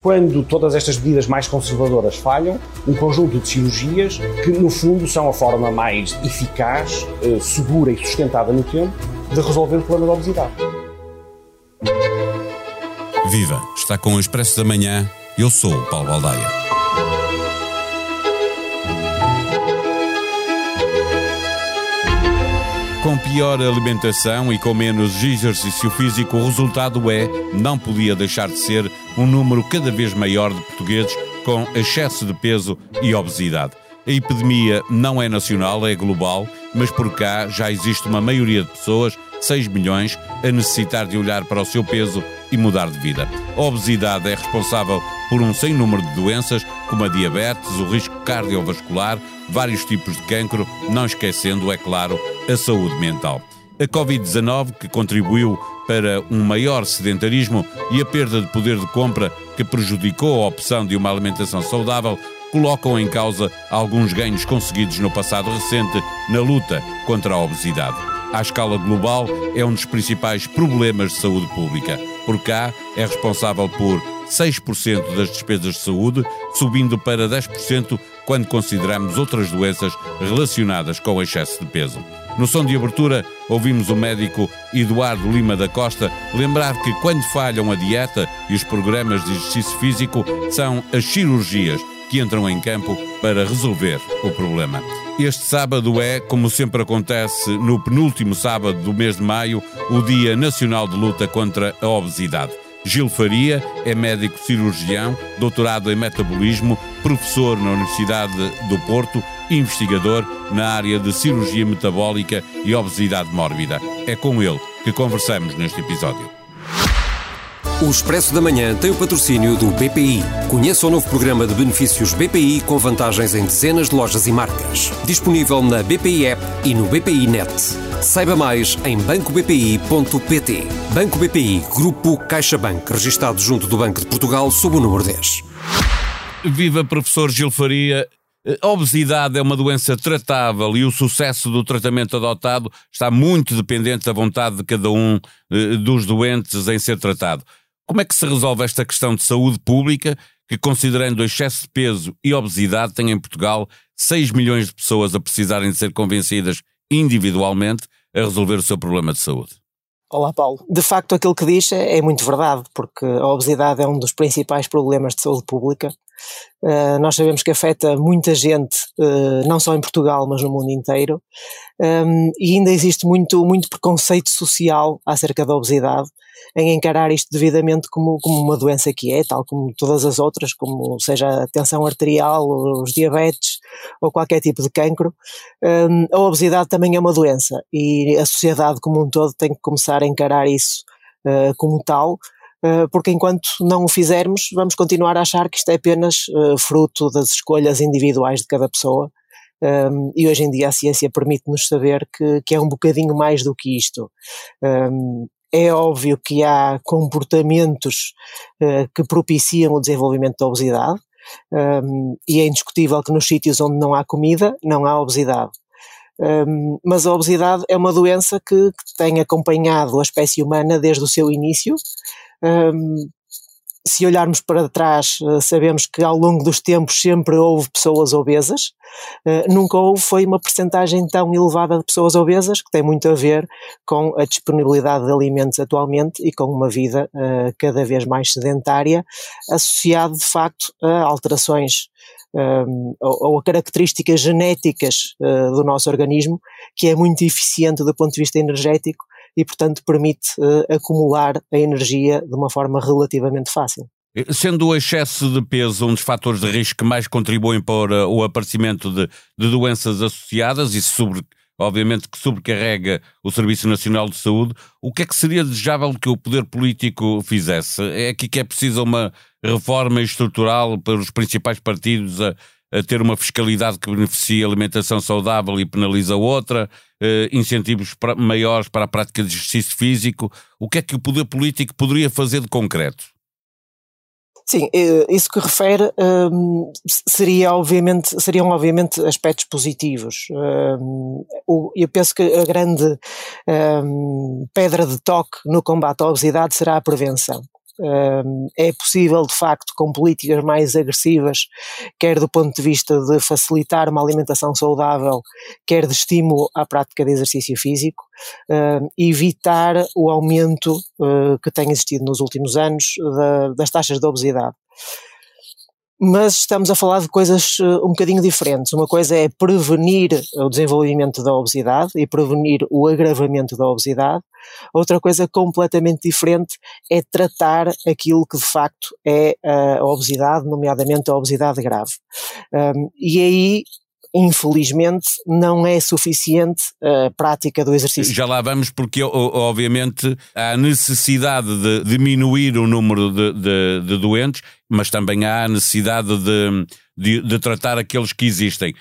Quando todas estas medidas mais conservadoras falham, um conjunto de cirurgias que, no fundo, são a forma mais eficaz, eh, segura e sustentada no tempo de resolver o problema da obesidade. Viva! Está com o Expresso da Manhã. Eu sou o Paulo Baldaia. Com pior alimentação e com menos exercício físico, o resultado é, não podia deixar de ser, um número cada vez maior de portugueses com excesso de peso e obesidade. A epidemia não é nacional, é global, mas por cá já existe uma maioria de pessoas, 6 milhões, a necessitar de olhar para o seu peso e mudar de vida. A obesidade é responsável por um sem número de doenças, como a diabetes, o risco cardiovascular, vários tipos de cancro, não esquecendo, é claro, a saúde mental. A Covid-19, que contribuiu para um maior sedentarismo e a perda de poder de compra que prejudicou a opção de uma alimentação saudável, colocam em causa alguns ganhos conseguidos no passado recente na luta contra a obesidade. À escala global, é um dos principais problemas de saúde pública. Por cá, é responsável por 6% das despesas de saúde, subindo para 10% quando consideramos outras doenças relacionadas com o excesso de peso. No som de abertura, ouvimos o médico Eduardo Lima da Costa lembrar que quando falham a dieta e os programas de exercício físico, são as cirurgias que entram em campo para resolver o problema. Este sábado é, como sempre acontece no penúltimo sábado do mês de maio, o Dia Nacional de Luta contra a Obesidade. Gil Faria é médico cirurgião, doutorado em metabolismo, professor na Universidade do Porto e investigador na área de cirurgia metabólica e obesidade mórbida. É com ele que conversamos neste episódio. O Expresso da Manhã tem o patrocínio do BPI. Conheça o novo programa de benefícios BPI com vantagens em dezenas de lojas e marcas. Disponível na BPI App e no BPI Net. Saiba mais em bancobpi.pt. Banco BPI, Grupo CaixaBank, registado junto do Banco de Portugal sob o número 10. Viva professor Gil Faria. A obesidade é uma doença tratável e o sucesso do tratamento adotado está muito dependente da vontade de cada um eh, dos doentes em ser tratado. Como é que se resolve esta questão de saúde pública, que considerando o excesso de peso e obesidade, tem em Portugal 6 milhões de pessoas a precisarem de ser convencidas individualmente a resolver o seu problema de saúde? Olá, Paulo. De facto, aquilo que diz é, é muito verdade, porque a obesidade é um dos principais problemas de saúde pública. Uh, nós sabemos que afeta muita gente, uh, não só em Portugal, mas no mundo inteiro, um, e ainda existe muito, muito preconceito social acerca da obesidade em encarar isto devidamente como, como uma doença que é, tal como todas as outras, como seja a tensão arterial, os diabetes ou qualquer tipo de cancro. Um, a obesidade também é uma doença e a sociedade como um todo tem que começar a encarar isso uh, como tal, porque enquanto não o fizermos, vamos continuar a achar que isto é apenas uh, fruto das escolhas individuais de cada pessoa. Um, e hoje em dia a ciência permite-nos saber que, que, é um bocadinho mais do que isto. Um, é óbvio que há comportamentos uh, que propiciam o desenvolvimento da obesidade, um, e é indiscutível que nos sítios onde não há comida, não há obesidade. Um, mas a obesidade é uma doença que, que, tem acompanhado a espécie humana desde o seu início. Um, se olharmos para trás, eh, sabemos que ao longo dos tempos sempre houve pessoas obesas, eh, nunca houve foi uma percentagem tão elevada de pessoas obesas, que tem muito a ver com a disponibilidade de alimentos atualmente e com uma vida eh, cada vez mais sedentária, associado de facto a alterações ou, a características genéticas do nosso organismo, que é muito eficiente do ponto de vista energético e, portanto, permite uh, acumular a energia de uma forma relativamente fácil. Sendo o excesso de peso um dos fatores de risco que mais contribuem para o aparecimento de, de doenças associadas e sobre, obviamente que sobrecarrega o Serviço Nacional de Saúde, o que é que seria desejável que o poder político fizesse? É aqui que é preciso uma reforma estrutural para os principais partidos a, a ter uma fiscalidade que beneficie a alimentação saudável e penaliza outra, eh, incentivos para, maiores para a prática de exercício físico. O que é que o poder político poderia fazer de concreto? Sim, eh, isso que refere um, seria obviamente, seriam obviamente aspectos positivos. Um, eu penso que a grande um, pedra de toque no combate à obesidade será a prevenção. É possível, de facto, com políticas mais agressivas, quer do ponto de vista de facilitar uma alimentação saudável, quer de estímulo à prática de exercício físico, evitar o aumento uh, que tem existido nos últimos anos da, das taxas de obesidade mas estamos a falar de coisas uh, um bocadinho diferentes. Uma coisa é prevenir o desenvolvimento da obesidade e prevenir o agravamento da obesidade. Outra coisa completamente diferente é tratar aquilo que de facto é uh, a obesidade, nomeadamente a obesidade grave. Um, e aí infelizmente, não é suficiente a prática do exercício. Já lá vamos, porque obviamente há necessidade de diminuir o número de, de, de doentes, mas também há necessidade de, de, de, tratar aqueles que existem.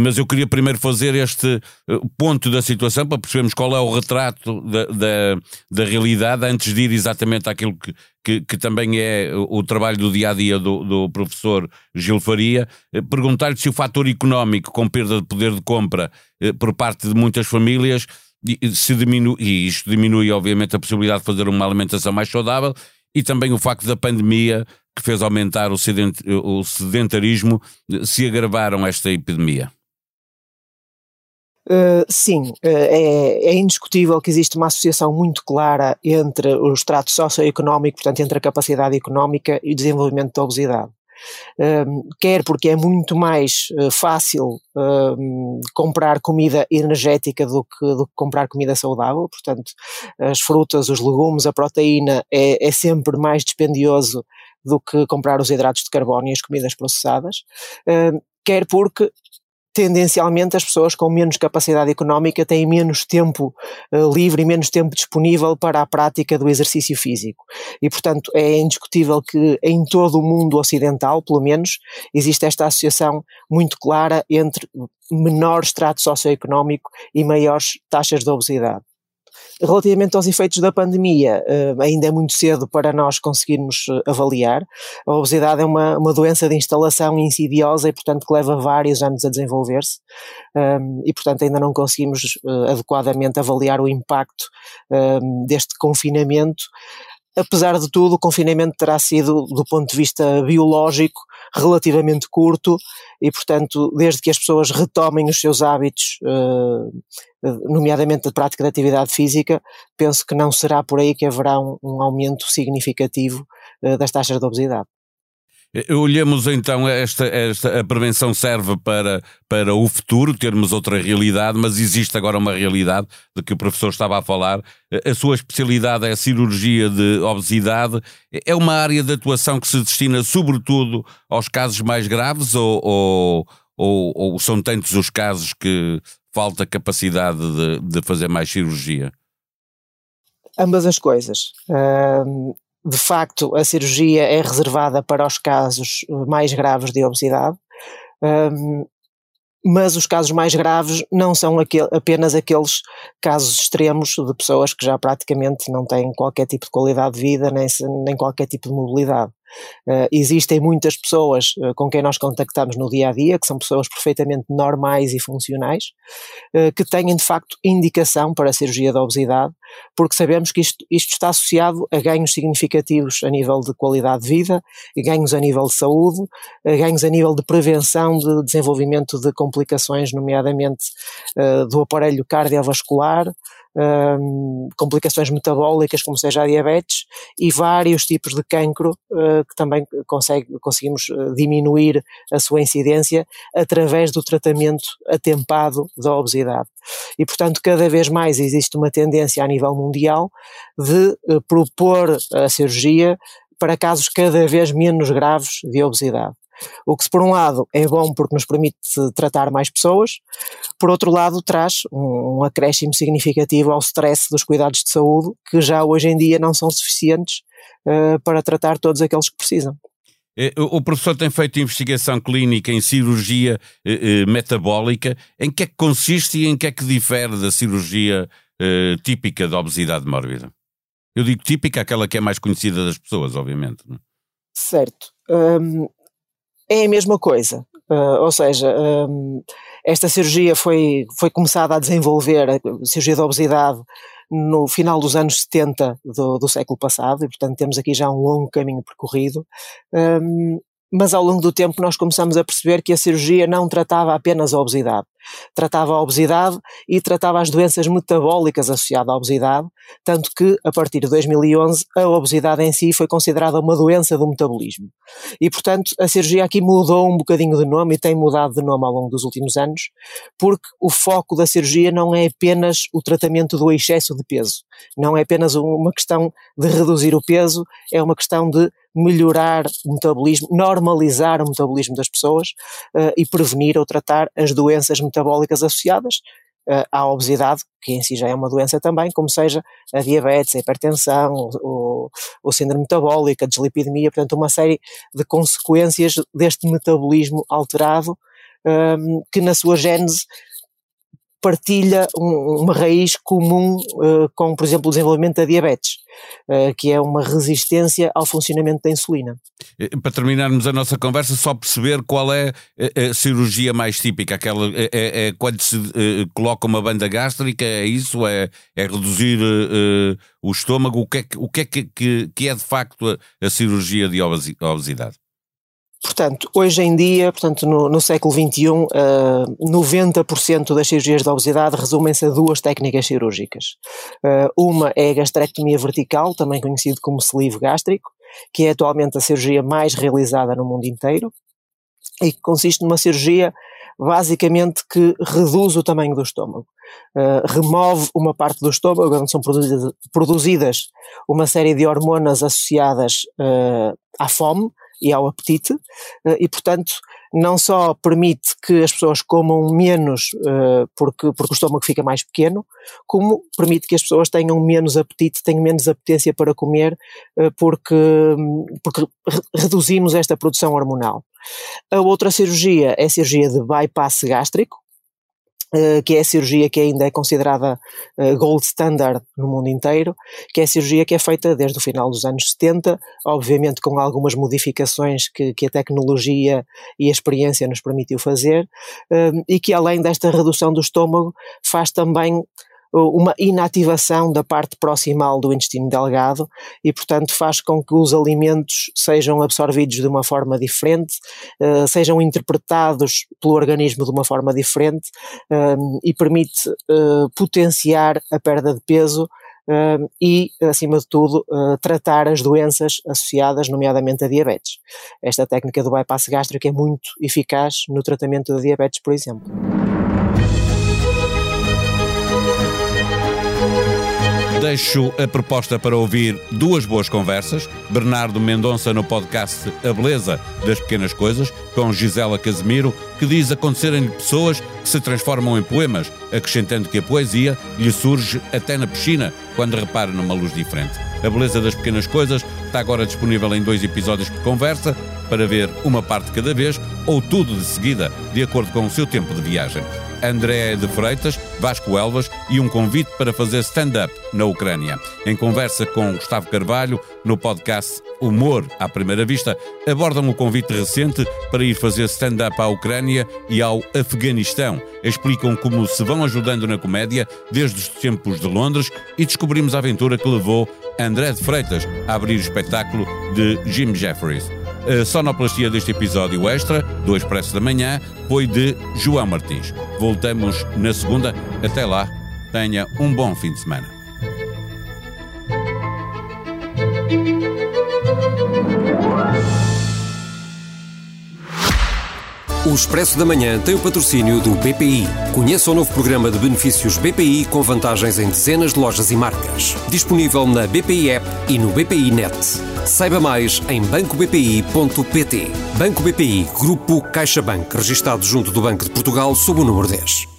Mas eu queria primeiro fazer este eh, ponto da situação para percebermos qual é o retrato da, da, da realidade antes de ir exatamente àquilo que, que, que, também é o trabalho do dia a dia do, do professor Gil Faria. Eh, perguntar-lhe se o fator económico, com perda de poder de compra eh, por parte de muitas famílias, se diminui, e isto diminui, obviamente, a possibilidade de fazer uma alimentação mais saudável e também o facto da pandemia que fez aumentar o sedentarismo se agravaram esta epidemia? Uh, sim, uh, é, é, indiscutível que existe uma associação muito clara entre o extrato socioeconómico, portanto, entre a capacidade económica e o desenvolvimento da obesidade. Quer porque é muito mais uh, fácil comprar comida energética do que, do que, comprar comida saudável, portanto, as frutas, os legumes, a proteína é, é sempre mais dispendioso do que comprar os hidratos de carbono e as comidas processadas, quer porque tendencialmente as pessoas com menos capacidade económica têm menos tempo uh, livre e menos tempo disponível para a prática do exercício físico. E, portanto, é indiscutível que em todo o mundo ocidental, pelo menos, existe esta associação muito clara entre menor extrato socioeconómico e maiores taxas de obesidade. Relativamente aos efeitos da pandemia, eh, ainda é muito cedo para nós conseguirmos eh, avaliar. A obesidade é uma, uma doença de instalação insidiosa e, portanto, que leva vários anos a desenvolver-se ehm, e, portanto, ainda não conseguimos eh, adequadamente avaliar o impacto ehm, deste confinamento. Apesar de tudo, o confinamento terá sido, do ponto de vista biológico, relativamente curto e, portanto, desde que as pessoas retomem os seus hábitos, eh, nomeadamente a prática de atividade física, penso que não será por aí que haverá um, um aumento significativo eh, das taxas de obesidade. Olhemos então, esta, esta, a prevenção serve para, para o futuro, termos outra realidade, mas existe agora uma realidade de que o professor estava a falar. A sua especialidade é a cirurgia de obesidade. É uma área de atuação que se destina sobretudo aos casos mais graves ou, ou, ou, ou são tantos os casos que falta capacidade de, de fazer mais cirurgia? Ambas as coisas de facto, a cirurgia é reservada para os casos mais graves de obesidade, um, mas os casos mais graves não são apenas aqueles casos extremos de pessoas que já praticamente não têm qualquer tipo de qualidade de vida nem, nem qualquer tipo de mobilidade. Uh, existem muitas pessoas uh, com quem nós contactamos no dia a dia, que são pessoas perfeitamente normais e funcionais, uh, que têm de facto indicação para a cirurgia da obesidade, porque sabemos que isto, isto, está associado a ganhos significativos a nível de qualidade de vida, ganhos a nível de saúde, ganhos a nível de prevenção de desenvolvimento de complicações, nomeadamente do aparelho cardiovascular um, complicações metabólicas, como seja a diabetes, e vários tipos de cancro uh, que também consegue, conseguimos ah, diminuir a sua incidência através do tratamento atempado da obesidade. E, portanto, cada vez mais existe uma tendência a nível mundial de uh, propor a cirurgia para casos cada vez menos graves de obesidade. O que, por um lado, é bom porque nos permite tratar mais pessoas, por outro lado, traz um, um acréscimo significativo ao stress dos cuidados de saúde, que já hoje em dia não são suficientes uh, para tratar todos aqueles que precisam. Eh, o professor tem feito investigação clínica em cirurgia eh, metabólica. Em que é que consiste e em que é que difere da cirurgia típica da obesidade mórbida? Eu digo típica, aquela que é mais conhecida das pessoas, obviamente. É? Certo. Um, é a mesma coisa. Uh, ou seja, um, esta cirurgia foi, foi começada a desenvolver, a cirurgia da obesidade, no final dos anos 70 do, do século passado, e portanto temos aqui já um longo caminho percorrido. Um, mas ao longo do tempo nós começamos a perceber que a cirurgia não tratava apenas a obesidade. Tratava a obesidade e tratava as doenças metabólicas associadas à obesidade, tanto que, a partir de 2011, a obesidade em si foi considerada uma doença do metabolismo. E, portanto, a cirurgia aqui mudou um bocadinho de nome e tem mudado de nome ao longo dos últimos anos, porque o foco da cirurgia não é apenas o tratamento do excesso de peso, não é apenas uma questão de reduzir o peso, é uma questão de melhorar o metabolismo, normalizar o metabolismo das pessoas uh, e prevenir ou tratar as doenças metabólicas associadas uh, à obesidade, que em si já é uma doença também, como seja a diabetes, a hipertensão, o, o síndrome metabólico, a dislipidemia, portanto uma série de consequências deste metabolismo alterado um, ehm, que na sua gênese partilha um, uma raiz comum uh, com, por exemplo, o desenvolvimento da diabetes, uh, que é uma resistência ao funcionamento da insulina. Para terminarmos a nossa conversa, só perceber qual é a, a cirurgia mais típica, aquela é, é, quando se coloca uma banda gástrica, é isso? É, é reduzir o estômago? O que é, o que, é que, que, é de facto a, a cirurgia de obesidade? Portanto, hoje em dia, portanto, no, no século XXI, uh, 90% das cirurgias de obesidade resumem-se a duas técnicas cirúrgicas. Uh, uma é a gastrectomia vertical, também conhecido como sleeve gástrico, que é atualmente a cirurgia mais realizada no mundo inteiro, e que consiste numa cirurgia basicamente que reduz o tamanho do estômago. Uh, remove uma parte do estômago onde são produzidas, produzidas uma série de hormonas associadas uh, à fome, e ao apetite, eh, e portanto não só permite que as pessoas comam menos eh, porque, porque o estômago fica mais pequeno, como permite que as pessoas tenham menos apetite, tenham menos apetência para comer eh, porque, porque reduzimos esta produção hormonal. A outra cirurgia é a cirurgia de bypass gástrico, que é a cirurgia que ainda é considerada uh, gold standard no mundo inteiro, que é a cirurgia que é feita desde o final dos anos 70, obviamente com algumas modificações que, que a tecnologia e a experiência nos permitiu fazer, uh, e que além desta redução do estômago faz também uma inativação da parte proximal do intestino delgado e, portanto, faz com que os alimentos sejam absorvidos de uma forma diferente, uh, sejam interpretados pelo organismo de uma forma diferente uh, e permite potenciar a perda de peso e, acima de tudo, tratar as doenças associadas, nomeadamente a diabetes. Esta técnica do bypass gástrico é muito eficaz no tratamento da diabetes, por exemplo. Deixo a proposta para ouvir duas boas conversas. Bernardo Mendonça no podcast A Beleza das Pequenas Coisas, com Gisela Casemiro, que diz acontecerem-lhe pessoas que se transformam em poemas, acrescentando que a poesia lhe surge até na piscina, quando repara numa luz diferente. A Beleza das Pequenas Coisas está agora disponível em dois episódios por conversa, para ver uma parte cada vez ou tudo de seguida, de acordo com o seu tempo de viagem. André de Freitas, Vasco Elvas e um convite para fazer stand-up na Ucrânia. Em conversa com Gustavo Carvalho, no podcast Humor à Primeira Vista, abordam o convite recente para ir fazer stand-up à Ucrânia e ao Afeganistão. Explicam como se vão ajudando na comédia desde os tempos de Londres e descobrimos a aventura que levou André de Freitas a abrir o espetáculo de Jim Jeffries. A sonoplastia deste episódio extra, do Expresso da Manhã, foi de João Martins. Voltamos na segunda. Até lá, tenha um bom fim de semana. O Expresso da Manhã tem o patrocínio do BPI. Conheça o novo programa de benefícios BPI com vantagens em dezenas de lojas e marcas. Disponível na BPI App e no BPI Net. Saiba mais em bancobpi.pt. Banco BPI, Grupo CaixaBank, registado junto do Banco de Portugal sob o número 10.